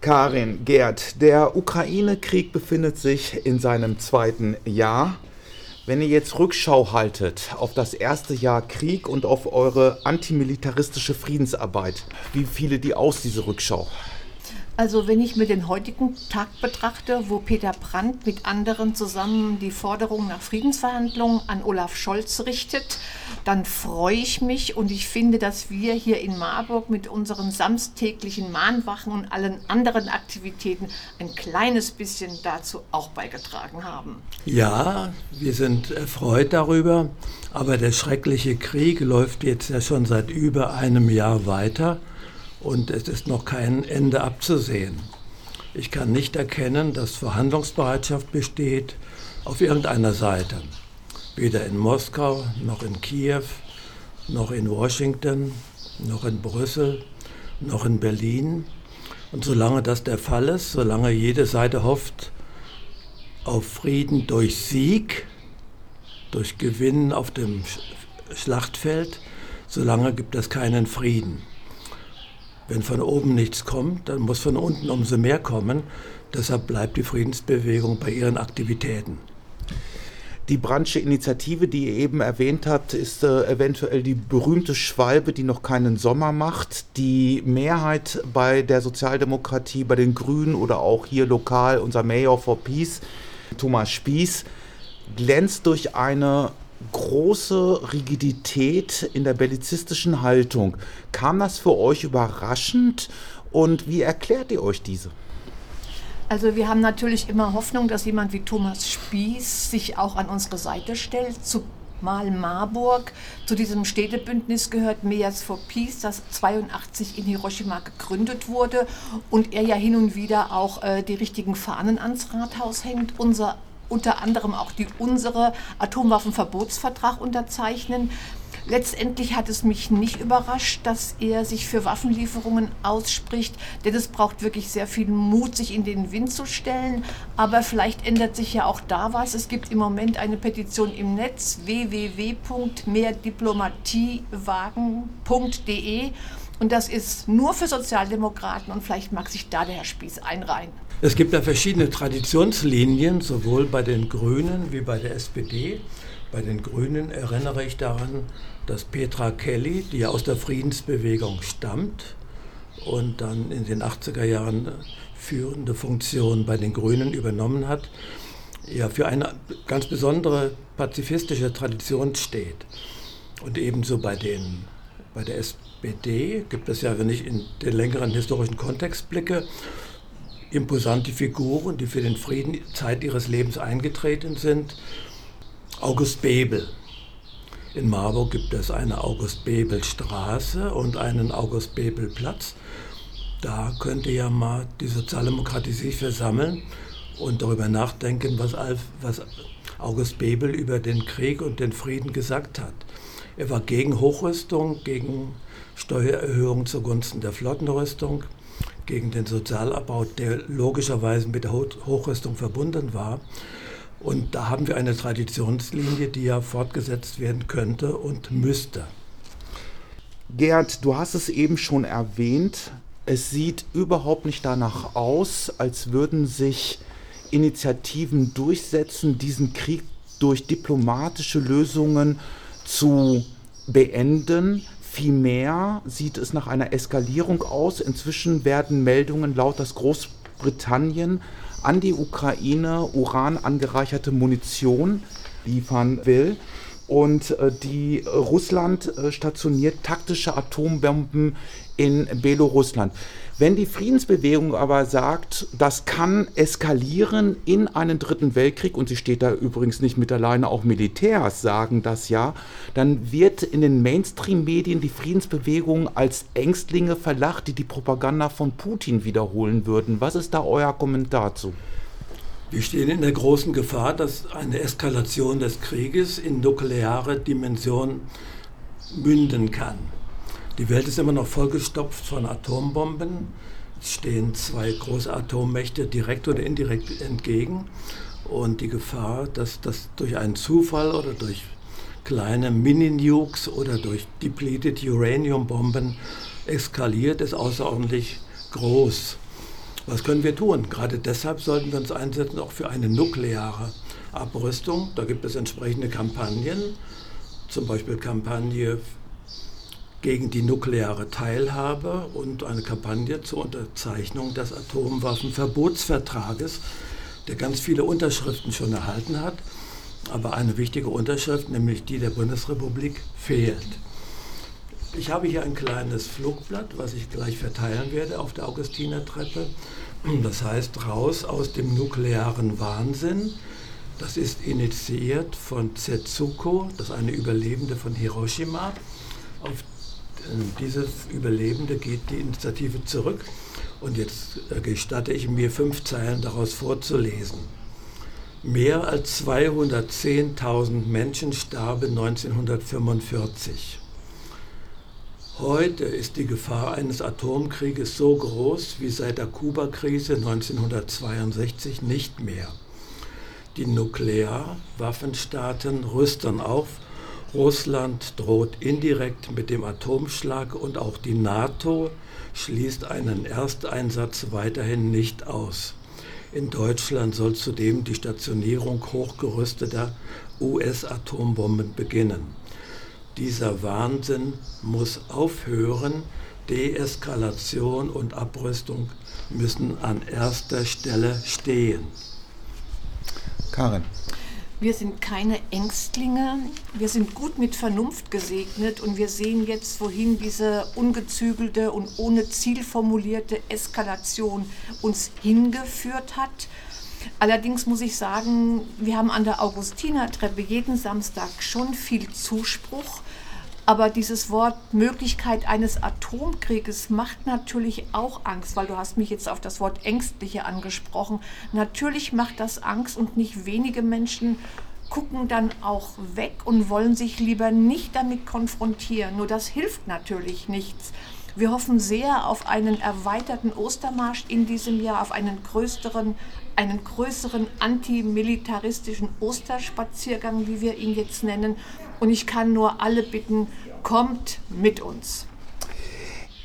Karin, Gerd, der Ukraine-Krieg befindet sich in seinem zweiten Jahr. Wenn ihr jetzt Rückschau haltet auf das erste Jahr Krieg und auf eure antimilitaristische Friedensarbeit, wie fiele die aus, diese Rückschau? Also wenn ich mir den heutigen Tag betrachte, wo Peter Brandt mit anderen zusammen die Forderung nach Friedensverhandlungen an Olaf Scholz richtet, dann freue ich mich und ich finde, dass wir hier in Marburg mit unseren samstäglichen Mahnwachen und allen anderen Aktivitäten ein kleines bisschen dazu auch beigetragen haben. Ja, wir sind erfreut darüber, aber der schreckliche Krieg läuft jetzt ja schon seit über einem Jahr weiter und es ist noch kein Ende abzusehen. Ich kann nicht erkennen, dass Verhandlungsbereitschaft besteht auf irgendeiner Seite. Weder in Moskau, noch in Kiew, noch in Washington, noch in Brüssel, noch in Berlin. Und solange das der Fall ist, solange jede Seite hofft auf Frieden durch Sieg, durch Gewinn auf dem Schlachtfeld, solange gibt es keinen Frieden. Wenn von oben nichts kommt, dann muss von unten umso mehr kommen. Deshalb bleibt die Friedensbewegung bei ihren Aktivitäten. Die Brandsche Initiative, die ihr eben erwähnt habt, ist äh, eventuell die berühmte Schwalbe, die noch keinen Sommer macht. Die Mehrheit bei der Sozialdemokratie, bei den Grünen oder auch hier lokal unser Mayor for Peace, Thomas Spieß, glänzt durch eine große Rigidität in der bellizistischen Haltung. Kam das für euch überraschend und wie erklärt ihr euch diese? Also wir haben natürlich immer Hoffnung, dass jemand wie Thomas Spieß sich auch an unsere Seite stellt, zumal Marburg zu diesem Städtebündnis gehört, Mayors for Peace, das 82 in Hiroshima gegründet wurde und er ja hin und wieder auch äh, die richtigen Fahnen ans Rathaus hängt. Unser unter anderem auch die unsere Atomwaffenverbotsvertrag unterzeichnen. Letztendlich hat es mich nicht überrascht, dass er sich für Waffenlieferungen ausspricht, denn es braucht wirklich sehr viel Mut, sich in den Wind zu stellen. Aber vielleicht ändert sich ja auch da was. Es gibt im Moment eine Petition im Netz www.mehrdiplomatiewagen.de und das ist nur für Sozialdemokraten und vielleicht mag sich da der Herr Spieß einreihen. Es gibt da verschiedene Traditionslinien, sowohl bei den Grünen wie bei der SPD. Bei den Grünen erinnere ich daran, dass Petra Kelly, die ja aus der Friedensbewegung stammt und dann in den 80er Jahren führende Funktion bei den Grünen übernommen hat, ja für eine ganz besondere pazifistische Tradition steht. Und ebenso bei, den, bei der SPD gibt es ja, wenn ich in den längeren historischen Kontext blicke, imposante Figuren, die für den Frieden Zeit ihres Lebens eingetreten sind. August Bebel. In Marburg gibt es eine August Bebel Straße und einen August Bebel Platz. Da könnte ja mal die Sozialdemokratie sich versammeln und darüber nachdenken, was, was August Bebel über den Krieg und den Frieden gesagt hat. Er war gegen Hochrüstung, gegen Steuererhöhung zugunsten der Flottenrüstung gegen den Sozialabbau, der logischerweise mit der Hochrüstung verbunden war. Und da haben wir eine Traditionslinie, die ja fortgesetzt werden könnte und müsste. Gerd, du hast es eben schon erwähnt. Es sieht überhaupt nicht danach aus, als würden sich Initiativen durchsetzen, diesen Krieg durch diplomatische Lösungen zu beenden. Vielmehr sieht es nach einer Eskalierung aus. Inzwischen werden Meldungen laut, dass Großbritannien an die Ukraine Uran angereicherte Munition liefern will und äh, die Russland äh, stationiert taktische Atombomben in Belarusland. Wenn die Friedensbewegung aber sagt, das kann eskalieren in einen dritten Weltkrieg, und sie steht da übrigens nicht mit alleine, auch Militärs sagen das ja, dann wird in den Mainstream-Medien die Friedensbewegung als Ängstlinge verlacht, die die Propaganda von Putin wiederholen würden. Was ist da euer Kommentar zu? Wir stehen in der großen Gefahr, dass eine Eskalation des Krieges in nukleare Dimension münden kann. Die Welt ist immer noch vollgestopft von Atombomben. Es stehen zwei große Atommächte direkt oder indirekt entgegen. Und die Gefahr, dass das durch einen Zufall oder durch kleine Mini-Nukes oder durch depleted Uranium-Bomben eskaliert, ist außerordentlich groß. Was können wir tun? Gerade deshalb sollten wir uns einsetzen, auch für eine nukleare Abrüstung. Da gibt es entsprechende Kampagnen, zum Beispiel Kampagne gegen die nukleare Teilhabe und eine Kampagne zur Unterzeichnung des Atomwaffenverbotsvertrages, der ganz viele Unterschriften schon erhalten hat. Aber eine wichtige Unterschrift, nämlich die der Bundesrepublik, fehlt. Ich habe hier ein kleines Flugblatt, was ich gleich verteilen werde auf der Augustinertreppe. Das heißt, raus aus dem nuklearen Wahnsinn. Das ist initiiert von Setsuko, das ist eine Überlebende von Hiroshima. Auf dieses Überlebende geht die Initiative zurück. Und jetzt äh, gestatte ich mir, fünf Zeilen daraus vorzulesen. Mehr als 210.000 Menschen starben 1945. Heute ist die Gefahr eines Atomkrieges so groß wie seit der Kuba-Krise 1962 nicht mehr. Die Nuklearwaffenstaaten rüsten auf Russland droht indirekt mit dem Atomschlag und auch die NATO schließt einen Ersteinsatz weiterhin nicht aus. In Deutschland soll zudem die Stationierung hochgerüsteter US-Atombomben beginnen. Dieser Wahnsinn muss aufhören. Deeskalation und Abrüstung müssen an erster Stelle stehen. Karin. Wir sind keine Ängstlinge, wir sind gut mit Vernunft gesegnet und wir sehen jetzt, wohin diese ungezügelte und ohne Ziel formulierte Eskalation uns hingeführt hat. Allerdings muss ich sagen, wir haben an der Augustinertreppe jeden Samstag schon viel Zuspruch. Aber dieses Wort Möglichkeit eines Atomkrieges macht natürlich auch Angst, weil du hast mich jetzt auf das Wort ängstliche angesprochen. Natürlich macht das Angst und nicht wenige Menschen gucken dann auch weg und wollen sich lieber nicht damit konfrontieren. Nur das hilft natürlich nichts. Wir hoffen sehr auf einen erweiterten Ostermarsch in diesem Jahr, auf einen größeren, einen größeren antimilitaristischen Osterspaziergang, wie wir ihn jetzt nennen. Und ich kann nur alle bitten, kommt mit uns.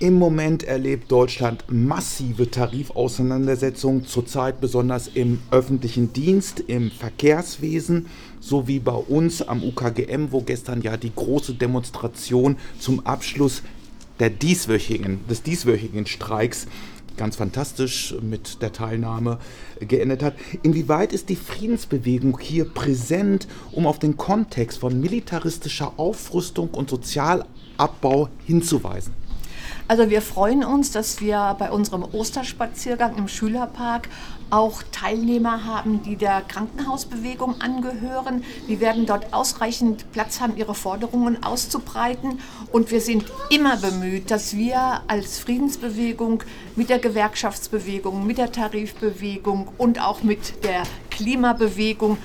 Im Moment erlebt Deutschland massive Tarifauseinandersetzungen, zurzeit besonders im öffentlichen Dienst, im Verkehrswesen, sowie bei uns am UKGM, wo gestern ja die große Demonstration zum Abschluss der dieswöchigen, des dieswöchigen Streiks ganz fantastisch mit der Teilnahme geendet hat. Inwieweit ist die Friedensbewegung hier präsent, um auf den Kontext von militaristischer Aufrüstung und Sozialabbau hinzuweisen? Also wir freuen uns, dass wir bei unserem Osterspaziergang im Schülerpark auch Teilnehmer haben, die der Krankenhausbewegung angehören. Die werden dort ausreichend Platz haben, ihre Forderungen auszubreiten. Und wir sind immer bemüht, dass wir als Friedensbewegung mit der Gewerkschaftsbewegung, mit der Tarifbewegung und auch mit der Klimabewegung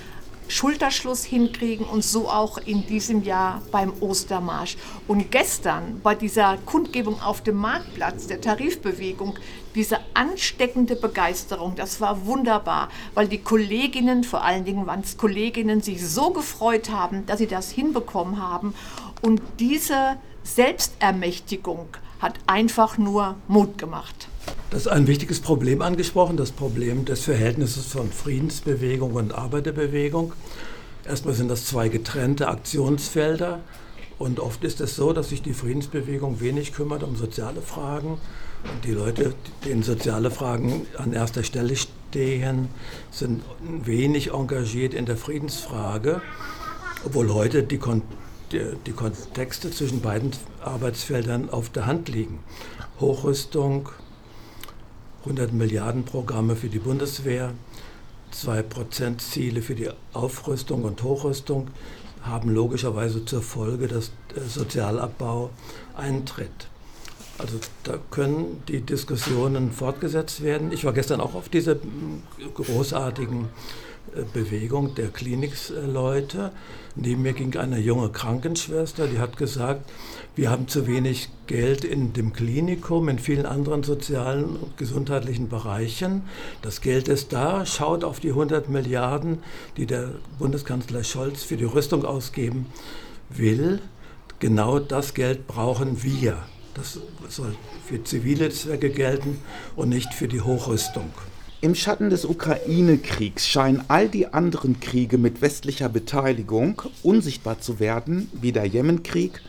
Schulterschluss hinkriegen und so auch in diesem Jahr beim Ostermarsch. Und gestern bei dieser Kundgebung auf dem Marktplatz der Tarifbewegung, diese ansteckende Begeisterung, das war wunderbar, weil die Kolleginnen, vor allen Dingen waren es Kolleginnen, sich so gefreut haben, dass sie das hinbekommen haben. Und diese Selbstermächtigung hat einfach nur Mut gemacht. Das ist ein wichtiges Problem angesprochen, das Problem des Verhältnisses von Friedensbewegung und Arbeiterbewegung. Erstmal sind das zwei getrennte Aktionsfelder und oft ist es so, dass sich die Friedensbewegung wenig kümmert um soziale Fragen und die Leute, denen soziale Fragen an erster Stelle stehen, sind wenig engagiert in der Friedensfrage, obwohl heute die, Kon die, die Kontexte zwischen beiden Arbeitsfeldern auf der Hand liegen. Hochrüstung, 100 Milliarden Programme für die Bundeswehr, 2% Ziele für die Aufrüstung und Hochrüstung haben logischerweise zur Folge, dass Sozialabbau eintritt. Also da können die Diskussionen fortgesetzt werden. Ich war gestern auch auf dieser großartigen äh, Bewegung der Klinikleute. Neben mir ging eine junge Krankenschwester, die hat gesagt, wir haben zu wenig Geld in dem Klinikum, in vielen anderen sozialen und gesundheitlichen Bereichen. Das Geld ist da, schaut auf die 100 Milliarden, die der Bundeskanzler Scholz für die Rüstung ausgeben will. Genau das Geld brauchen wir. Das soll für zivile Zwecke gelten und nicht für die Hochrüstung. Im Schatten des Ukraine-Kriegs scheinen all die anderen Kriege mit westlicher Beteiligung unsichtbar zu werden, wie der Jemenkrieg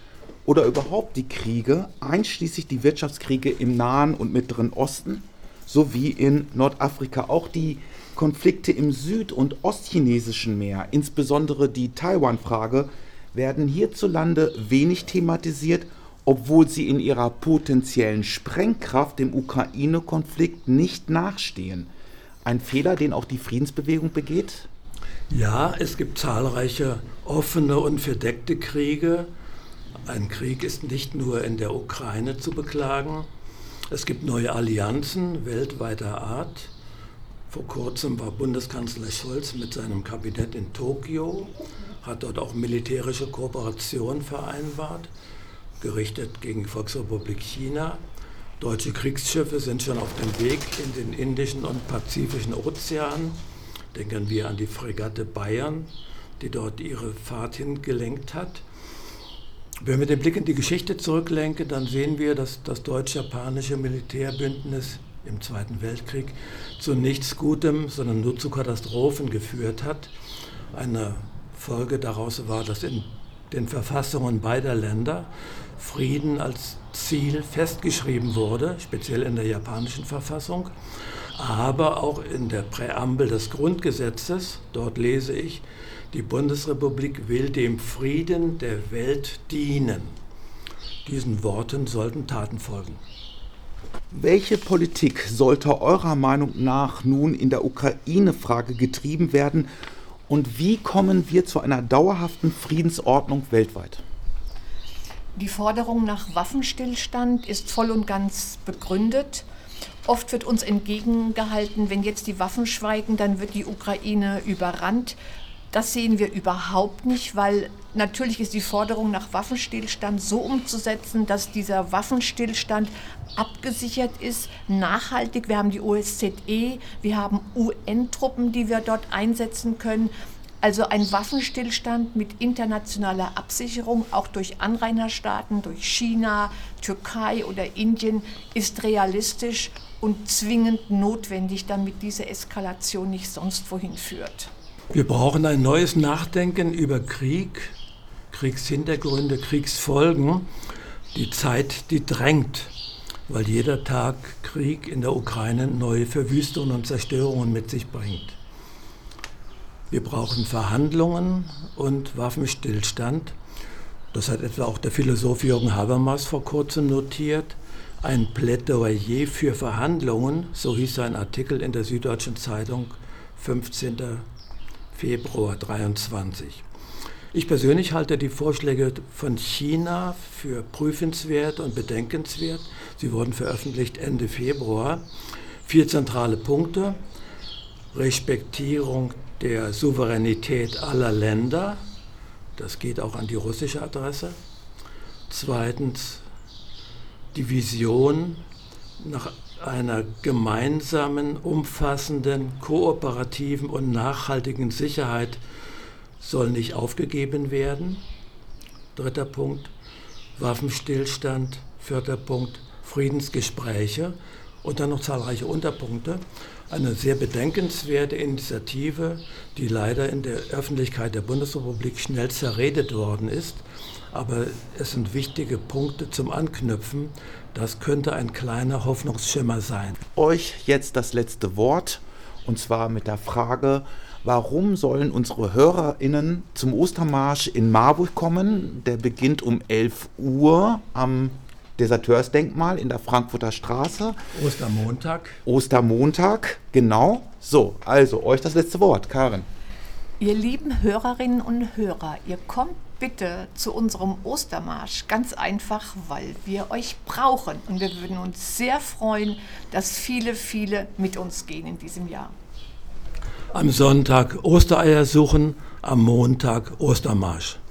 oder überhaupt die Kriege, einschließlich die Wirtschaftskriege im Nahen und Mittleren Osten sowie in Nordafrika. Auch die Konflikte im süd- und ostchinesischen Meer, insbesondere die Taiwan-Frage, werden hierzulande wenig thematisiert, obwohl sie in ihrer potenziellen Sprengkraft dem Ukraine-Konflikt nicht nachstehen. Ein Fehler, den auch die Friedensbewegung begeht? Ja, es gibt zahlreiche offene und verdeckte Kriege. Ein Krieg ist nicht nur in der Ukraine zu beklagen. Es gibt neue Allianzen weltweiter Art. Vor kurzem war Bundeskanzler Scholz mit seinem Kabinett in Tokio, hat dort auch militärische Kooperation vereinbart, gerichtet gegen die Volksrepublik China. Deutsche Kriegsschiffe sind schon auf dem Weg in den Indischen und Pazifischen Ozean. Denken wir an die Fregatte Bayern, die dort ihre Fahrt hingelenkt hat. Wenn wir den Blick in die Geschichte zurücklenken, dann sehen wir, dass das deutsch-japanische Militärbündnis im Zweiten Weltkrieg zu nichts Gutem, sondern nur zu Katastrophen geführt hat. Eine Folge daraus war, dass in den Verfassungen beider Länder Frieden als Ziel festgeschrieben wurde, speziell in der japanischen Verfassung, aber auch in der Präambel des Grundgesetzes. Dort lese ich, die Bundesrepublik will dem Frieden der Welt dienen. Diesen Worten sollten Taten folgen. Welche Politik sollte eurer Meinung nach nun in der Ukraine-Frage getrieben werden und wie kommen wir zu einer dauerhaften Friedensordnung weltweit? Die Forderung nach Waffenstillstand ist voll und ganz begründet. Oft wird uns entgegengehalten, wenn jetzt die Waffen schweigen, dann wird die Ukraine überrannt. Das sehen wir überhaupt nicht, weil natürlich ist die Forderung nach Waffenstillstand so umzusetzen, dass dieser Waffenstillstand abgesichert ist, nachhaltig. Wir haben die OSZE, wir haben UN-Truppen, die wir dort einsetzen können. Also ein Waffenstillstand mit internationaler Absicherung, auch durch Anrainerstaaten, durch China, Türkei oder Indien, ist realistisch und zwingend notwendig, damit diese Eskalation nicht sonst wohin führt. Wir brauchen ein neues Nachdenken über Krieg, Kriegshintergründe, Kriegsfolgen. Die Zeit, die drängt, weil jeder Tag Krieg in der Ukraine neue Verwüstungen und Zerstörungen mit sich bringt. Wir brauchen Verhandlungen und Waffenstillstand. Das hat etwa auch der Philosoph Jürgen Habermas vor kurzem notiert. Ein Plädoyer für Verhandlungen, so hieß sein Artikel in der Süddeutschen Zeitung 15. Februar 23. Ich persönlich halte die Vorschläge von China für prüfenswert und bedenkenswert. Sie wurden veröffentlicht Ende Februar. Vier zentrale Punkte. Respektierung der Souveränität aller Länder. Das geht auch an die russische Adresse. Zweitens die Vision nach einer gemeinsamen, umfassenden, kooperativen und nachhaltigen Sicherheit soll nicht aufgegeben werden. Dritter Punkt, Waffenstillstand. Vierter Punkt, Friedensgespräche. Und dann noch zahlreiche Unterpunkte eine sehr bedenkenswerte Initiative, die leider in der Öffentlichkeit der Bundesrepublik schnell zerredet worden ist. Aber es sind wichtige Punkte zum Anknüpfen. Das könnte ein kleiner Hoffnungsschimmer sein. Euch jetzt das letzte Wort, und zwar mit der Frage, warum sollen unsere HörerInnen zum Ostermarsch in Marburg kommen? Der beginnt um 11 Uhr am Deserteursdenkmal in der Frankfurter Straße. Ostermontag. Ostermontag, genau. So, also euch das letzte Wort, Karin. Ihr lieben Hörerinnen und Hörer, ihr kommt bitte zu unserem Ostermarsch. Ganz einfach, weil wir euch brauchen. Und wir würden uns sehr freuen, dass viele, viele mit uns gehen in diesem Jahr. Am Sonntag Ostereier suchen, am Montag Ostermarsch.